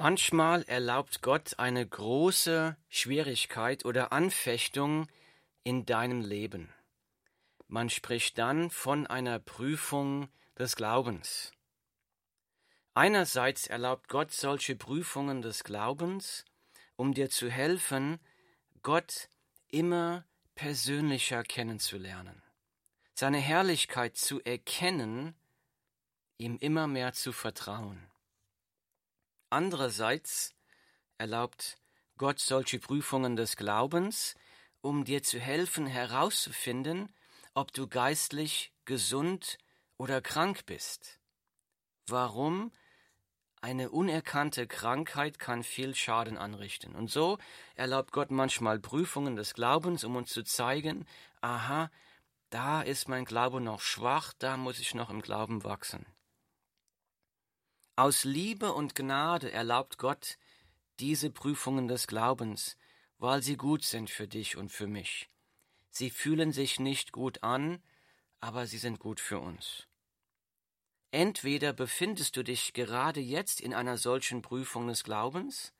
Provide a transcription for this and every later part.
Manchmal erlaubt Gott eine große Schwierigkeit oder Anfechtung in deinem Leben. Man spricht dann von einer Prüfung des Glaubens. Einerseits erlaubt Gott solche Prüfungen des Glaubens, um dir zu helfen, Gott immer persönlicher kennenzulernen, seine Herrlichkeit zu erkennen, ihm immer mehr zu vertrauen. Andererseits erlaubt Gott solche Prüfungen des Glaubens, um dir zu helfen herauszufinden, ob du geistlich gesund oder krank bist. Warum? Eine unerkannte Krankheit kann viel Schaden anrichten. Und so erlaubt Gott manchmal Prüfungen des Glaubens, um uns zu zeigen, aha, da ist mein Glaube noch schwach, da muss ich noch im Glauben wachsen. Aus Liebe und Gnade erlaubt Gott diese Prüfungen des Glaubens, weil sie gut sind für dich und für mich. Sie fühlen sich nicht gut an, aber sie sind gut für uns. Entweder befindest du dich gerade jetzt in einer solchen Prüfung des Glaubens,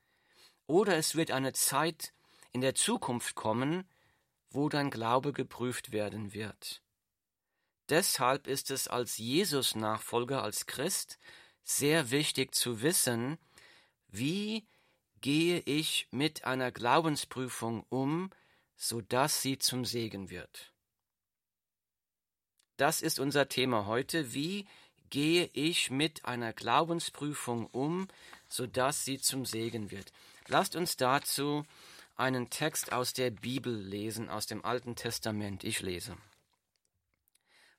oder es wird eine Zeit in der Zukunft kommen, wo dein Glaube geprüft werden wird. Deshalb ist es als Jesus-Nachfolger, als Christ, sehr wichtig zu wissen, wie gehe ich mit einer Glaubensprüfung um, so dass sie zum Segen wird. Das ist unser Thema heute. Wie gehe ich mit einer Glaubensprüfung um, so dass sie zum Segen wird? Lasst uns dazu einen Text aus der Bibel lesen, aus dem Alten Testament. Ich lese.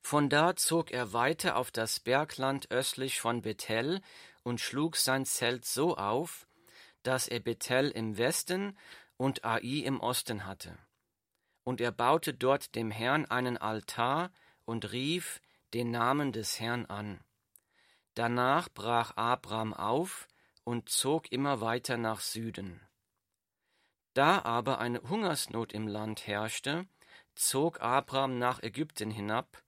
Von da zog er weiter auf das Bergland östlich von Bethel und schlug sein Zelt so auf, dass er Bethel im Westen und Ai im Osten hatte. Und er baute dort dem Herrn einen Altar und rief den Namen des Herrn an. Danach brach Abram auf und zog immer weiter nach Süden. Da aber eine Hungersnot im Land herrschte, zog Abram nach Ägypten hinab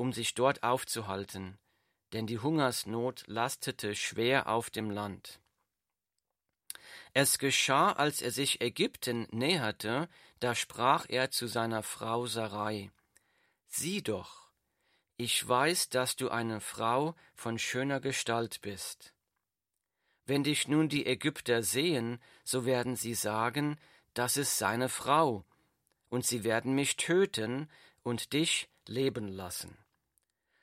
um sich dort aufzuhalten, denn die Hungersnot lastete schwer auf dem Land. Es geschah, als er sich Ägypten näherte, da sprach er zu seiner Frau Sarai, Sieh doch, ich weiß, dass du eine Frau von schöner Gestalt bist. Wenn dich nun die Ägypter sehen, so werden sie sagen, das ist seine Frau, und sie werden mich töten und dich leben lassen.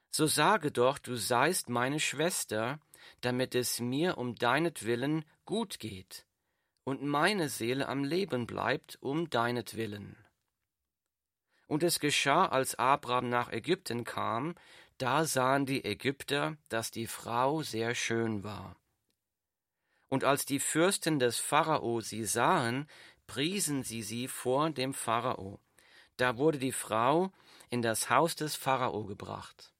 So sage doch, du seist meine Schwester, damit es mir um deinetwillen gut geht und meine Seele am Leben bleibt um deinetwillen. Und es geschah, als Abraham nach Ägypten kam, da sahen die Ägypter, dass die Frau sehr schön war. Und als die Fürsten des Pharao sie sahen, priesen sie sie vor dem Pharao. Da wurde die Frau in das Haus des Pharao gebracht.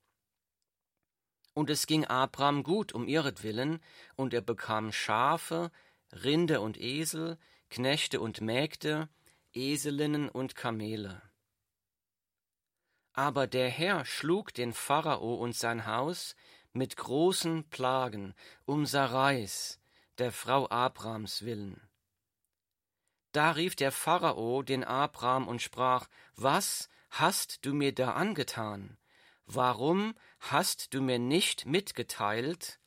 Und es ging Abraham gut um ihretwillen, und er bekam Schafe, Rinder und Esel, Knechte und Mägde, Eselinnen und Kamele. Aber der Herr schlug den Pharao und sein Haus mit großen Plagen um Sarais, der Frau Abrams willen. Da rief der Pharao den Abram und sprach, Was hast du mir da angetan? Warum hast du mir nicht mitgeteilt,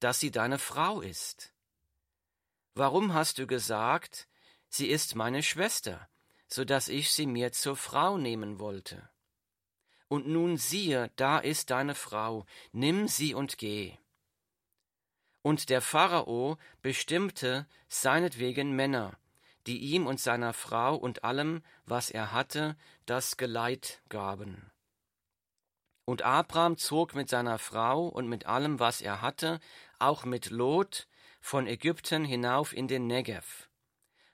dass sie deine Frau ist? Warum hast du gesagt, sie ist meine Schwester, so dass ich sie mir zur Frau nehmen wollte? Und nun siehe, da ist deine Frau, nimm sie und geh. Und der Pharao bestimmte seinetwegen Männer, die ihm und seiner Frau und allem, was er hatte, das Geleit gaben. Und Abraham zog mit seiner Frau und mit allem, was er hatte, auch mit Lot, von Ägypten hinauf in den Negev.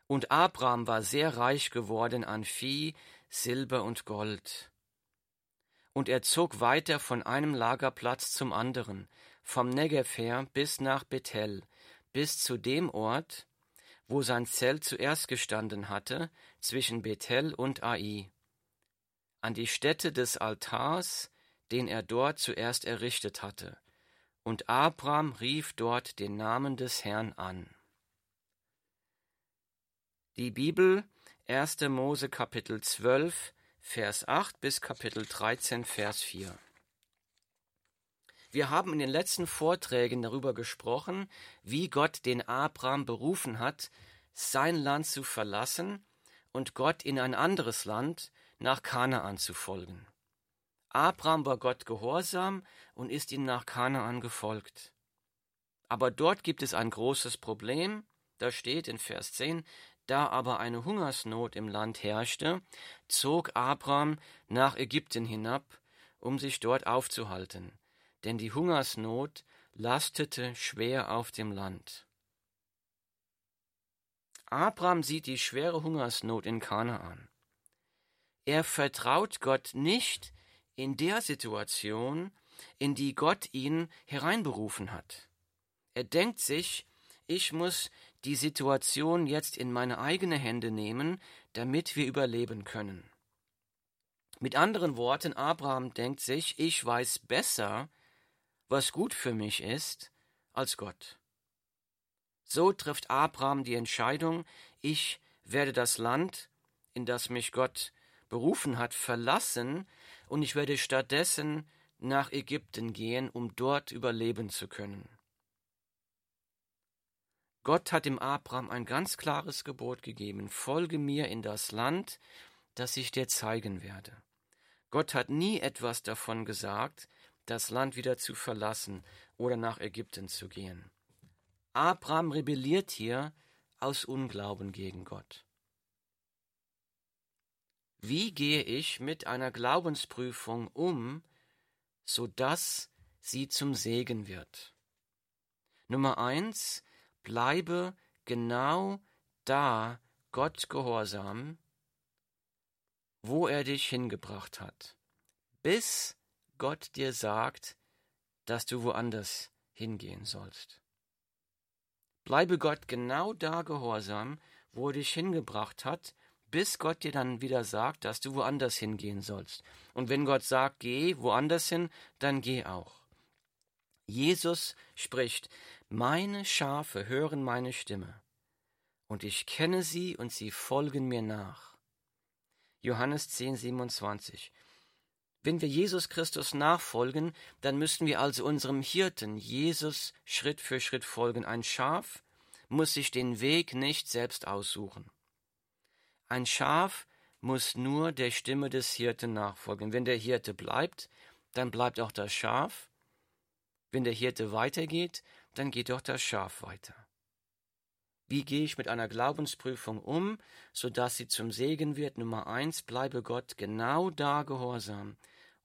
Und Abraham war sehr reich geworden an Vieh, Silber und Gold. Und er zog weiter von einem Lagerplatz zum anderen, vom Negev her bis nach Bethel, bis zu dem Ort, wo sein Zelt zuerst gestanden hatte, zwischen Bethel und Ai. An die Stätte des Altars, den er dort zuerst errichtet hatte. Und Abraham rief dort den Namen des Herrn an. Die Bibel 1. Mose Kapitel 12, Vers 8 bis Kapitel 13, Vers 4. Wir haben in den letzten Vorträgen darüber gesprochen, wie Gott den Abraham berufen hat, sein Land zu verlassen und Gott in ein anderes Land nach Kanaan zu folgen. Abraham war Gott gehorsam und ist ihm nach Kanaan gefolgt. Aber dort gibt es ein großes Problem, da steht in Vers 10, da aber eine Hungersnot im Land herrschte, zog Abraham nach Ägypten hinab, um sich dort aufzuhalten denn die Hungersnot lastete schwer auf dem Land. Abraham sieht die schwere Hungersnot in Kanaan. Er vertraut Gott nicht in der Situation, in die Gott ihn hereinberufen hat. Er denkt sich, ich muss die Situation jetzt in meine eigene Hände nehmen, damit wir überleben können. Mit anderen Worten, Abraham denkt sich, ich weiß besser, was gut für mich ist, als Gott. So trifft Abraham die Entscheidung, ich werde das Land, in das mich Gott berufen hat, verlassen, und ich werde stattdessen nach Ägypten gehen, um dort überleben zu können. Gott hat dem Abraham ein ganz klares Gebot gegeben, folge mir in das Land, das ich dir zeigen werde. Gott hat nie etwas davon gesagt, das Land wieder zu verlassen oder nach Ägypten zu gehen. Abraham rebelliert hier aus Unglauben gegen Gott. Wie gehe ich mit einer Glaubensprüfung um, so dass sie zum Segen wird? Nummer eins, bleibe genau da Gott gehorsam, wo er dich hingebracht hat, bis Gott dir sagt, dass du woanders hingehen sollst. Bleibe Gott genau da gehorsam, wo er dich hingebracht hat, bis Gott dir dann wieder sagt, dass du woanders hingehen sollst. Und wenn Gott sagt, geh woanders hin, dann geh auch. Jesus spricht, meine Schafe hören meine Stimme, und ich kenne sie und sie folgen mir nach. Johannes 10, 27. Wenn wir Jesus Christus nachfolgen, dann müssen wir also unserem Hirten Jesus Schritt für Schritt folgen. Ein Schaf muss sich den Weg nicht selbst aussuchen. Ein Schaf muss nur der Stimme des Hirten nachfolgen. Wenn der Hirte bleibt, dann bleibt auch das Schaf. Wenn der Hirte weitergeht, dann geht auch das Schaf weiter. Wie gehe ich mit einer Glaubensprüfung um, so dass sie zum Segen wird? Nummer eins, bleibe Gott genau da gehorsam,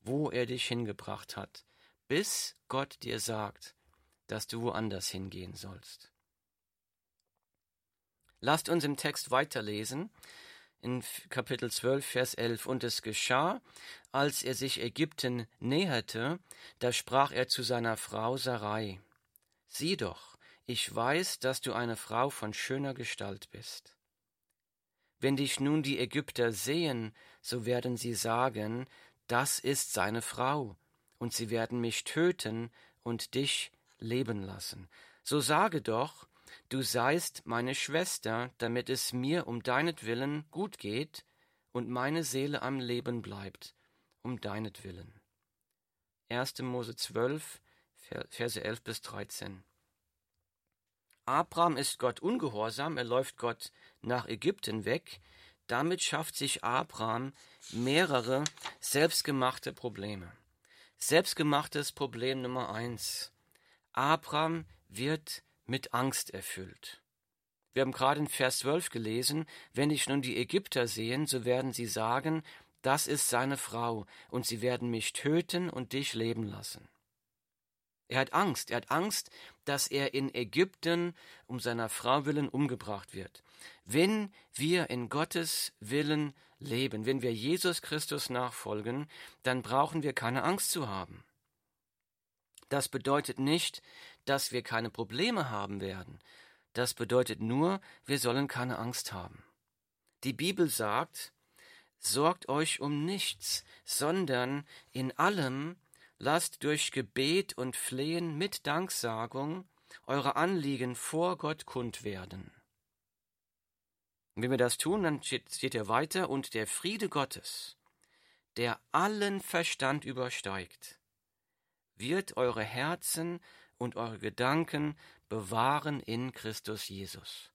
wo er dich hingebracht hat, bis Gott dir sagt, dass du woanders hingehen sollst. Lasst uns im Text weiterlesen, in Kapitel 12, Vers 11. Und es geschah, als er sich Ägypten näherte, da sprach er zu seiner Frau Sarai, Sieh doch, ich weiß, dass du eine Frau von schöner Gestalt bist. Wenn dich nun die Ägypter sehen, so werden sie sagen, das ist seine Frau, und sie werden mich töten und dich leben lassen. So sage doch, du seist meine Schwester, damit es mir um deinetwillen gut geht und meine Seele am Leben bleibt, um deinetwillen. 1. Mose 12, Verse 11 bis 13. Abraham ist Gott ungehorsam, er läuft Gott nach Ägypten weg. Damit schafft sich Abraham mehrere selbstgemachte Probleme. Selbstgemachtes Problem Nummer eins. Abraham wird mit Angst erfüllt. Wir haben gerade in Vers 12 gelesen, wenn dich nun die Ägypter sehen, so werden sie sagen, das ist seine Frau, und sie werden mich töten und dich leben lassen. Er hat Angst. Er hat Angst, dass er in Ägypten um seiner Frau willen umgebracht wird. Wenn wir in Gottes Willen leben, wenn wir Jesus Christus nachfolgen, dann brauchen wir keine Angst zu haben. Das bedeutet nicht, dass wir keine Probleme haben werden. Das bedeutet nur, wir sollen keine Angst haben. Die Bibel sagt, sorgt euch um nichts, sondern in allem lasst durch Gebet und Flehen mit Danksagung eure Anliegen vor Gott kund werden. Und wenn wir das tun, dann steht, steht er weiter, und der Friede Gottes, der allen Verstand übersteigt, wird eure Herzen und eure Gedanken bewahren in Christus Jesus.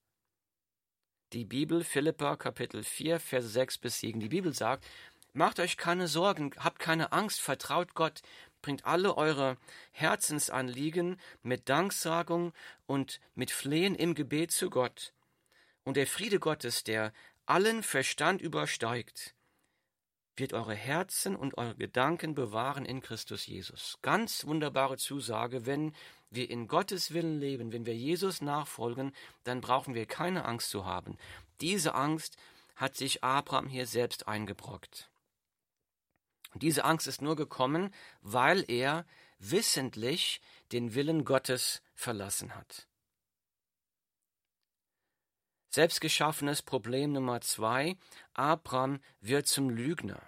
Die Bibel, Philippa, Kapitel 4, Verse 6 bis 7. Die Bibel sagt, macht euch keine Sorgen, habt keine Angst, vertraut Gott, bringt alle eure Herzensanliegen mit Danksagung und mit Flehen im Gebet zu Gott. Und der Friede Gottes, der allen Verstand übersteigt, wird eure Herzen und eure Gedanken bewahren in Christus Jesus. Ganz wunderbare Zusage, wenn wir in Gottes Willen leben, wenn wir Jesus nachfolgen, dann brauchen wir keine Angst zu haben. Diese Angst hat sich Abraham hier selbst eingebrockt. Und diese Angst ist nur gekommen, weil er wissentlich den Willen Gottes verlassen hat. Selbstgeschaffenes Problem Nummer zwei. Abraham wird zum Lügner.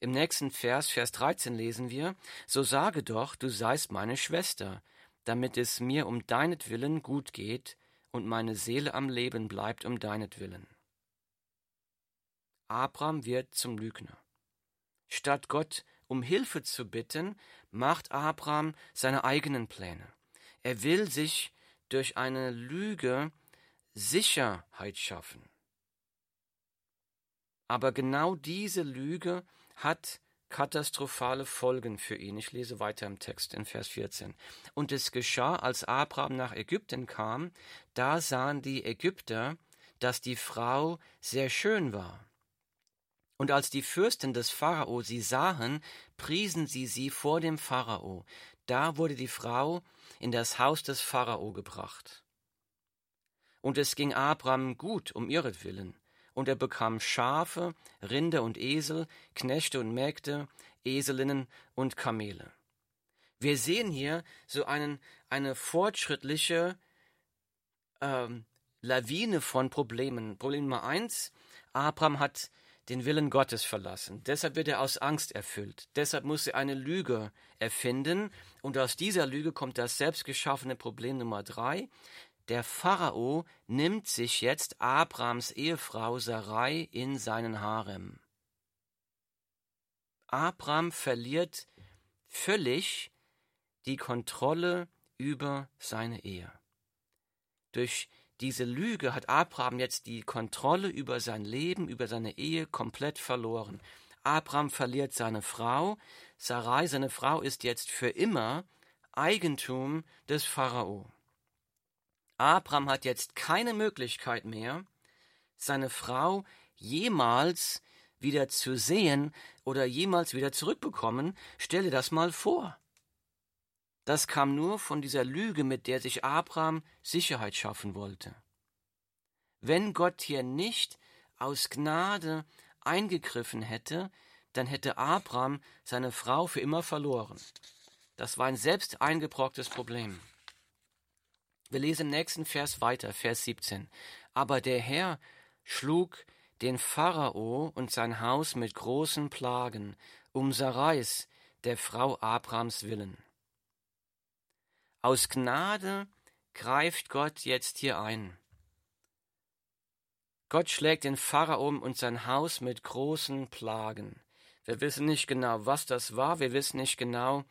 Im nächsten Vers, Vers 13 lesen wir, So sage doch, du seist meine Schwester, damit es mir um deinetwillen gut geht und meine Seele am Leben bleibt um deinetwillen. Abraham wird zum Lügner. Statt Gott um Hilfe zu bitten, macht Abraham seine eigenen Pläne. Er will sich durch eine Lüge Sicherheit schaffen. Aber genau diese Lüge hat katastrophale Folgen für ihn. Ich lese weiter im Text in Vers 14. Und es geschah, als Abraham nach Ägypten kam, da sahen die Ägypter, dass die Frau sehr schön war. Und als die Fürsten des Pharao sie sahen, priesen sie sie vor dem Pharao. Da wurde die Frau in das Haus des Pharao gebracht. Und es ging Abraham gut um ihretwillen, und er bekam Schafe, Rinder und Esel, Knechte und Mägde, Eselinnen und Kamele. Wir sehen hier so einen, eine fortschrittliche ähm, Lawine von Problemen. Problem Nummer eins, Abraham hat den Willen Gottes verlassen. Deshalb wird er aus Angst erfüllt. Deshalb muss er eine Lüge erfinden. Und aus dieser Lüge kommt das selbstgeschaffene Problem Nummer drei. Der Pharao nimmt sich jetzt Abrams Ehefrau Sarai in seinen Harem. Abram verliert völlig die Kontrolle über seine Ehe. Durch diese Lüge hat Abraham jetzt die Kontrolle über sein Leben, über seine Ehe komplett verloren. Abraham verliert seine Frau, Sarai, seine Frau, ist jetzt für immer Eigentum des Pharao. Abraham hat jetzt keine Möglichkeit mehr, seine Frau jemals wieder zu sehen oder jemals wieder zurückbekommen. Stelle das mal vor. Das kam nur von dieser Lüge, mit der sich Abraham Sicherheit schaffen wollte. Wenn Gott hier nicht aus Gnade eingegriffen hätte, dann hätte Abraham seine Frau für immer verloren. Das war ein selbst eingebrocktes Problem. Wir lesen im nächsten Vers weiter, Vers 17. Aber der Herr schlug den Pharao und sein Haus mit großen Plagen um Sarais, der Frau Abrams willen. Aus Gnade greift Gott jetzt hier ein. Gott schlägt den Pharao und sein Haus mit großen Plagen. Wir wissen nicht genau, was das war, wir wissen nicht genau,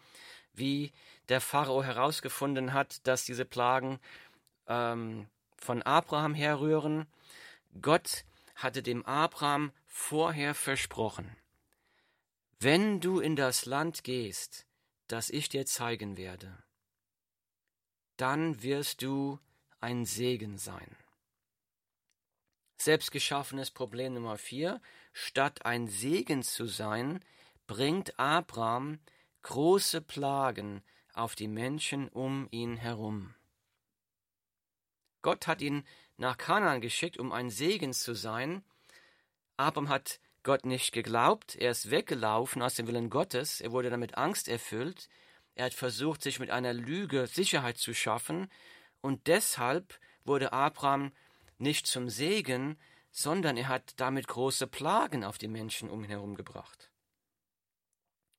wie der Pharao herausgefunden hat, dass diese Plagen ähm, von Abraham herrühren. Gott hatte dem Abraham vorher versprochen, wenn du in das Land gehst, das ich dir zeigen werde, dann wirst du ein Segen sein. Selbstgeschaffenes Problem Nummer vier. Statt ein Segen zu sein, bringt Abraham große Plagen auf die Menschen um ihn herum. Gott hat ihn nach Kanaan geschickt, um ein Segen zu sein. Abraham hat Gott nicht geglaubt, er ist weggelaufen aus dem Willen Gottes, er wurde damit Angst erfüllt, er hat versucht, sich mit einer Lüge Sicherheit zu schaffen, und deshalb wurde Abraham nicht zum Segen, sondern er hat damit große Plagen auf die Menschen um ihn herum gebracht.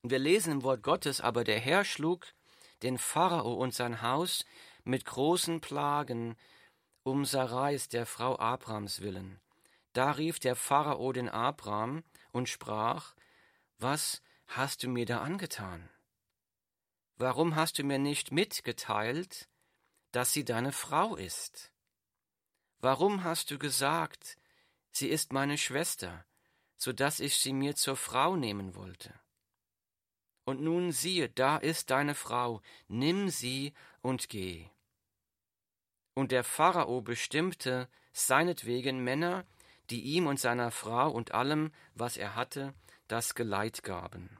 Und wir lesen im Wort Gottes, aber der Herr schlug den Pharao und sein Haus mit großen Plagen um Sarais, der Frau Abrams willen. Da rief der Pharao den Abraham und sprach, Was hast du mir da angetan? Warum hast du mir nicht mitgeteilt, dass sie deine Frau ist? Warum hast du gesagt, sie ist meine Schwester, so dass ich sie mir zur Frau nehmen wollte? Und nun siehe, da ist deine Frau, nimm sie und geh. Und der Pharao bestimmte seinetwegen Männer, die ihm und seiner Frau und allem, was er hatte, das Geleit gaben.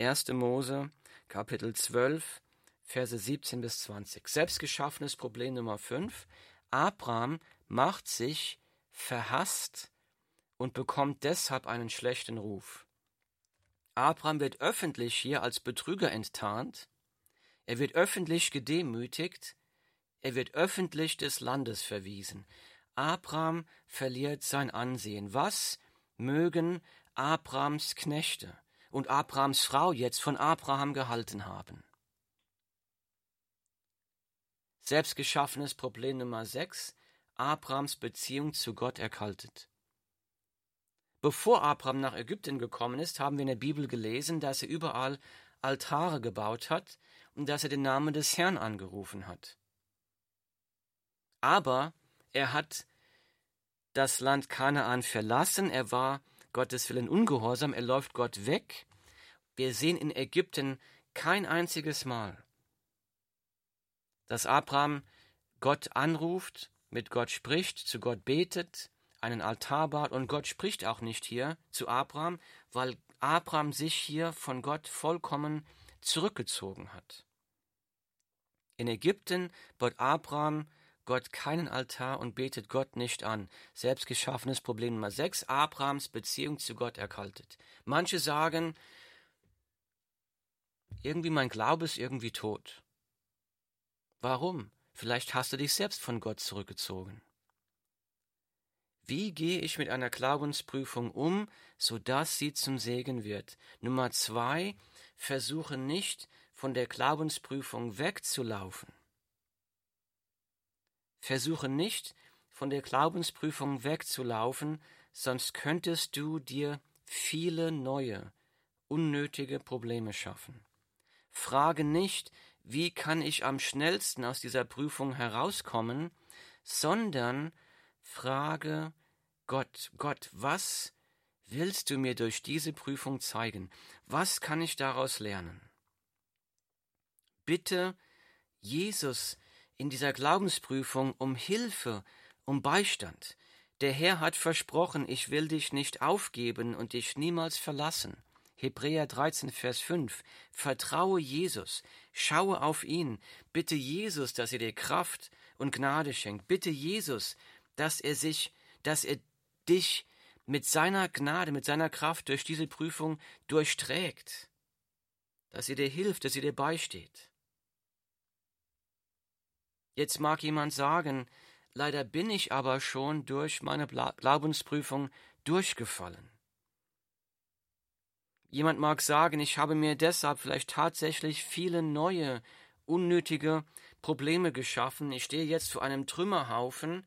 1. Mose, Kapitel 12, Verse 17 bis 20. Selbstgeschaffenes Problem Nummer 5. Abraham macht sich verhasst und bekommt deshalb einen schlechten Ruf. Abraham wird öffentlich hier als Betrüger enttarnt, er wird öffentlich gedemütigt, er wird öffentlich des Landes verwiesen. Abraham verliert sein Ansehen. Was mögen Abrahams Knechte und Abrahams Frau jetzt von Abraham gehalten haben? Selbstgeschaffenes Problem Nummer 6. Abrahams Beziehung zu Gott erkaltet. Bevor Abraham nach Ägypten gekommen ist, haben wir in der Bibel gelesen, dass er überall Altare gebaut hat und dass er den Namen des Herrn angerufen hat. Aber er hat das Land Kanaan verlassen, er war Gottes Willen ungehorsam, er läuft Gott weg. Wir sehen in Ägypten kein einziges Mal, dass Abraham Gott anruft, mit Gott spricht, zu Gott betet, einen Altar baut und Gott spricht auch nicht hier zu Abraham, weil Abraham sich hier von Gott vollkommen zurückgezogen hat. In Ägypten baut Abraham Gott keinen Altar und betet Gott nicht an. Selbstgeschaffenes Problem Nummer 6. Abrahams Beziehung zu Gott erkaltet. Manche sagen, irgendwie mein Glaube ist irgendwie tot. Warum? Vielleicht hast du dich selbst von Gott zurückgezogen. Wie gehe ich mit einer Glaubensprüfung um, so dass sie zum Segen wird? Nummer zwei, versuche nicht, von der Glaubensprüfung wegzulaufen. Versuche nicht, von der Glaubensprüfung wegzulaufen, sonst könntest du dir viele neue, unnötige Probleme schaffen. Frage nicht, wie kann ich am schnellsten aus dieser Prüfung herauskommen, sondern frage Gott, Gott, was willst du mir durch diese Prüfung zeigen? Was kann ich daraus lernen? Bitte Jesus in dieser Glaubensprüfung um Hilfe, um Beistand. Der Herr hat versprochen, ich will dich nicht aufgeben und dich niemals verlassen. Hebräer 13, Vers 5. Vertraue Jesus, schaue auf ihn, bitte Jesus, dass er dir Kraft und Gnade schenkt. Bitte Jesus, dass er sich, dass er dich mit seiner Gnade, mit seiner Kraft durch diese Prüfung durchträgt. Dass er dir hilft, dass er dir beisteht. Jetzt mag jemand sagen, leider bin ich aber schon durch meine Glaubensprüfung durchgefallen. Jemand mag sagen, ich habe mir deshalb vielleicht tatsächlich viele neue, unnötige Probleme geschaffen. Ich stehe jetzt vor einem Trümmerhaufen.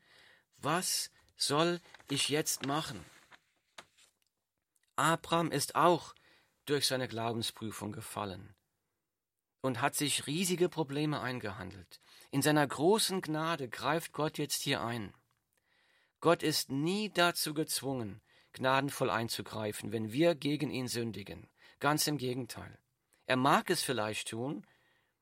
Was soll ich jetzt machen? Abraham ist auch durch seine Glaubensprüfung gefallen und hat sich riesige Probleme eingehandelt. In seiner großen Gnade greift Gott jetzt hier ein. Gott ist nie dazu gezwungen, gnadenvoll einzugreifen, wenn wir gegen ihn sündigen. Ganz im Gegenteil. Er mag es vielleicht tun,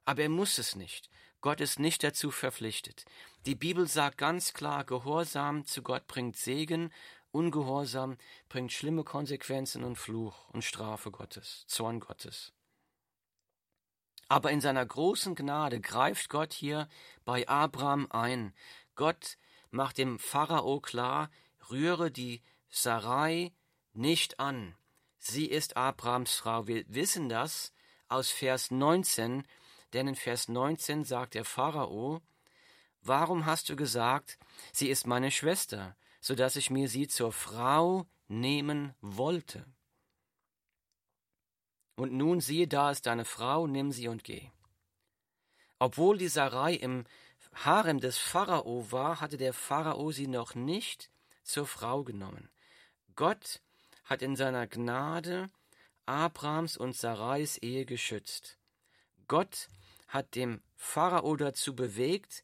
aber er muss es nicht. Gott ist nicht dazu verpflichtet. Die Bibel sagt ganz klar, Gehorsam zu Gott bringt Segen, Ungehorsam bringt schlimme Konsequenzen und Fluch und Strafe Gottes, Zorn Gottes. Aber in seiner großen Gnade greift Gott hier bei Abraham ein. Gott macht dem Pharao klar, rühre die Sarai nicht an. Sie ist Abrahams Frau. Wir wissen das aus Vers 19, denn in Vers 19 sagt der Pharao, Warum hast du gesagt, sie ist meine Schwester, so dass ich mir sie zur Frau nehmen wollte? Und nun siehe, da ist deine Frau, nimm sie und geh. Obwohl die Sarai im Harem des Pharao war, hatte der Pharao sie noch nicht zur Frau genommen. Gott hat in seiner Gnade Abrahams und Sarais Ehe geschützt. Gott hat dem Pharao dazu bewegt,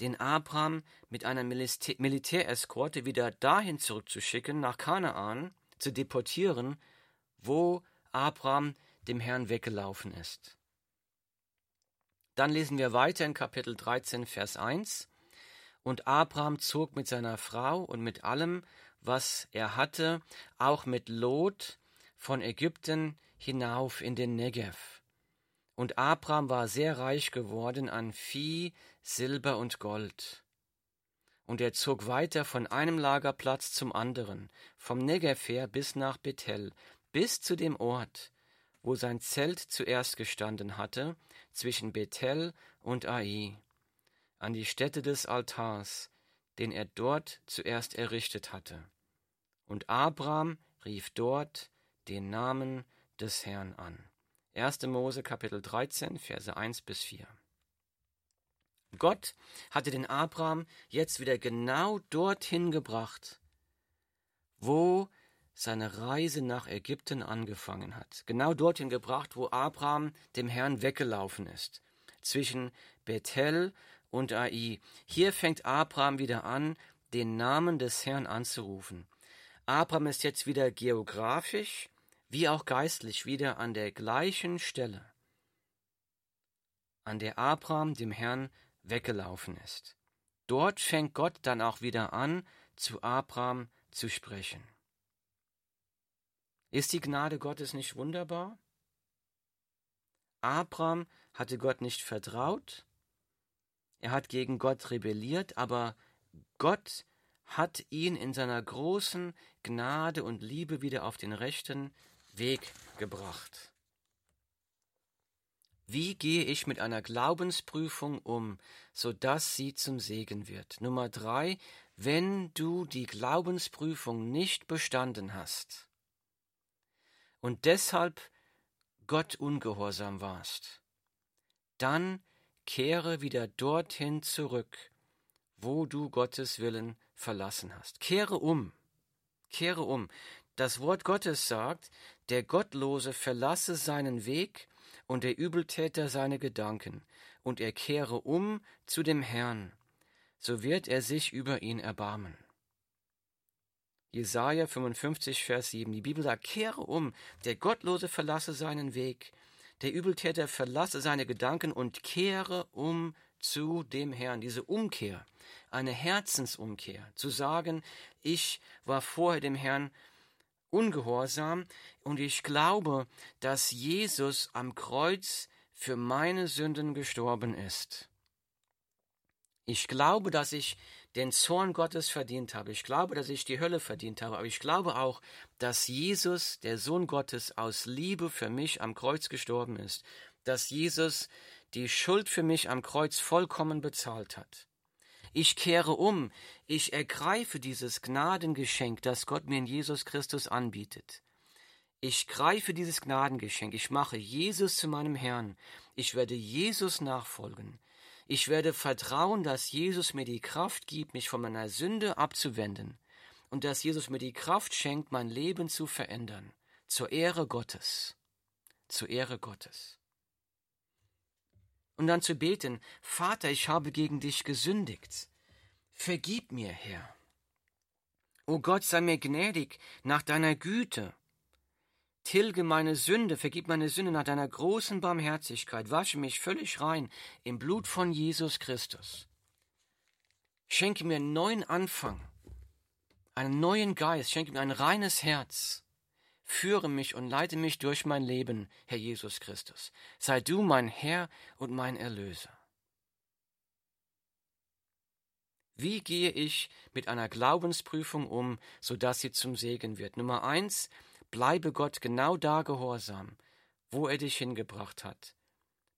den Abraham mit einer Militäreskorte wieder dahin zurückzuschicken, nach Kanaan, zu deportieren, wo Abraham dem Herrn weggelaufen ist. Dann lesen wir weiter in Kapitel 13, Vers 1. Und Abraham zog mit seiner Frau und mit allem, was er hatte, auch mit Lot von Ägypten hinauf in den Negev. Und Abraham war sehr reich geworden an Vieh, Silber und Gold. Und er zog weiter von einem Lagerplatz zum anderen, vom Negev her bis nach Bethel, bis zu dem Ort, wo sein Zelt zuerst gestanden hatte, zwischen Bethel und Ai an die Stätte des Altars, den er dort zuerst errichtet hatte. Und Abraham rief dort den Namen des Herrn an. 1. Mose Kapitel 13, Verse 1 bis 4. Gott hatte den Abraham jetzt wieder genau dorthin gebracht, wo seine Reise nach Ägypten angefangen hat. Genau dorthin gebracht, wo Abraham dem Herrn weggelaufen ist. Zwischen Bethel und Ai. Hier fängt Abraham wieder an, den Namen des Herrn anzurufen. Abraham ist jetzt wieder geografisch wie auch geistlich wieder an der gleichen Stelle, an der Abraham dem Herrn weggelaufen ist. Dort fängt Gott dann auch wieder an, zu Abraham zu sprechen. Ist die Gnade Gottes nicht wunderbar? Abraham hatte Gott nicht vertraut, er hat gegen Gott rebelliert, aber Gott hat ihn in seiner großen Gnade und Liebe wieder auf den rechten Weg gebracht. Wie gehe ich mit einer Glaubensprüfung um, so dass sie zum Segen wird? Nummer drei, wenn du die Glaubensprüfung nicht bestanden hast und deshalb Gott ungehorsam warst, dann kehre wieder dorthin zurück, wo du Gottes Willen verlassen hast. Kehre um, kehre um. Das Wort Gottes sagt, der Gottlose verlasse seinen Weg und der Übeltäter seine Gedanken, und er kehre um zu dem Herrn, so wird er sich über ihn erbarmen. Jesaja 55, Vers 7. Die Bibel sagt, kehre um, der Gottlose verlasse seinen Weg der Übeltäter verlasse seine Gedanken und kehre um zu dem Herrn. Diese Umkehr, eine Herzensumkehr, zu sagen, ich war vorher dem Herrn ungehorsam und ich glaube, dass Jesus am Kreuz für meine Sünden gestorben ist. Ich glaube, dass ich den Zorn Gottes verdient habe. Ich glaube, dass ich die Hölle verdient habe. Aber ich glaube auch, dass Jesus, der Sohn Gottes, aus Liebe für mich am Kreuz gestorben ist. Dass Jesus die Schuld für mich am Kreuz vollkommen bezahlt hat. Ich kehre um. Ich ergreife dieses Gnadengeschenk, das Gott mir in Jesus Christus anbietet. Ich greife dieses Gnadengeschenk. Ich mache Jesus zu meinem Herrn. Ich werde Jesus nachfolgen. Ich werde vertrauen, dass Jesus mir die Kraft gibt, mich von meiner Sünde abzuwenden und dass Jesus mir die Kraft schenkt, mein Leben zu verändern, zur Ehre Gottes, zur Ehre Gottes. Und dann zu beten, Vater, ich habe gegen dich gesündigt, vergib mir, Herr. O Gott, sei mir gnädig nach deiner Güte Tilge meine Sünde, vergib meine Sünde nach deiner großen Barmherzigkeit, wasche mich völlig rein im Blut von Jesus Christus. Schenke mir einen neuen Anfang, einen neuen Geist, schenke mir ein reines Herz. Führe mich und leite mich durch mein Leben, Herr Jesus Christus. Sei du mein Herr und mein Erlöser. Wie gehe ich mit einer Glaubensprüfung um, so dass sie zum Segen wird? Nummer eins, Bleibe Gott genau da gehorsam, wo er dich hingebracht hat,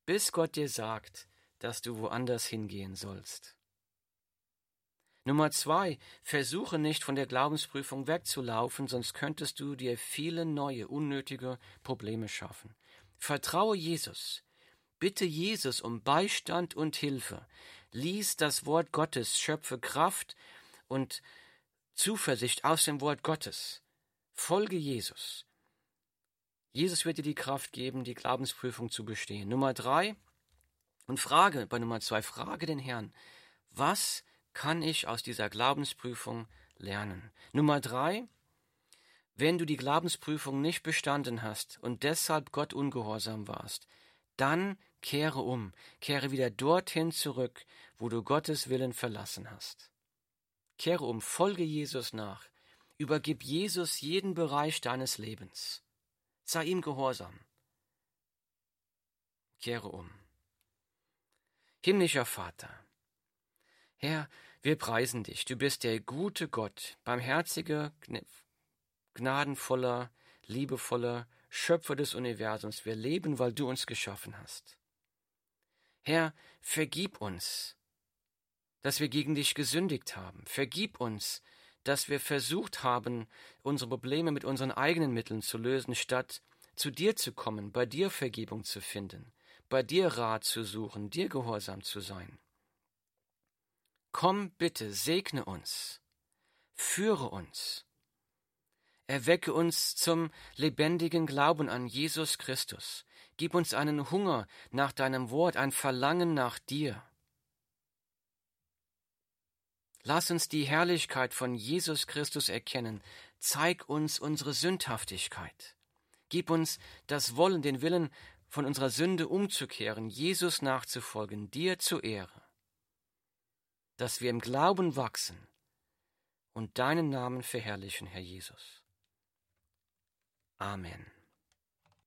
bis Gott dir sagt, dass du woanders hingehen sollst. Nummer zwei, versuche nicht von der Glaubensprüfung wegzulaufen, sonst könntest du dir viele neue, unnötige Probleme schaffen. Vertraue Jesus. Bitte Jesus um Beistand und Hilfe. Lies das Wort Gottes, schöpfe Kraft und Zuversicht aus dem Wort Gottes. Folge Jesus. Jesus wird dir die Kraft geben, die Glaubensprüfung zu bestehen. Nummer drei. Und frage, bei Nummer zwei, frage den Herrn, was kann ich aus dieser Glaubensprüfung lernen? Nummer drei, wenn du die Glaubensprüfung nicht bestanden hast und deshalb Gott ungehorsam warst, dann kehre um, kehre wieder dorthin zurück, wo du Gottes Willen verlassen hast. Kehre um, folge Jesus nach, übergib Jesus jeden Bereich deines Lebens. Sei ihm gehorsam. Kehre um. Himmlischer Vater, Herr, wir preisen dich. Du bist der gute Gott, barmherziger, gnadenvoller, liebevoller Schöpfer des Universums. Wir leben, weil du uns geschaffen hast. Herr, vergib uns, dass wir gegen dich gesündigt haben. Vergib uns, dass wir versucht haben, unsere Probleme mit unseren eigenen Mitteln zu lösen, statt zu dir zu kommen, bei dir Vergebung zu finden, bei dir Rat zu suchen, dir gehorsam zu sein. Komm bitte, segne uns, führe uns, erwecke uns zum lebendigen Glauben an Jesus Christus, gib uns einen Hunger nach deinem Wort, ein Verlangen nach dir. Lass uns die Herrlichkeit von Jesus Christus erkennen, zeig uns unsere Sündhaftigkeit. Gib uns das Wollen, den Willen, von unserer Sünde umzukehren, Jesus nachzufolgen, dir zur Ehre dass wir im Glauben wachsen und deinen Namen verherrlichen, Herr Jesus. Amen.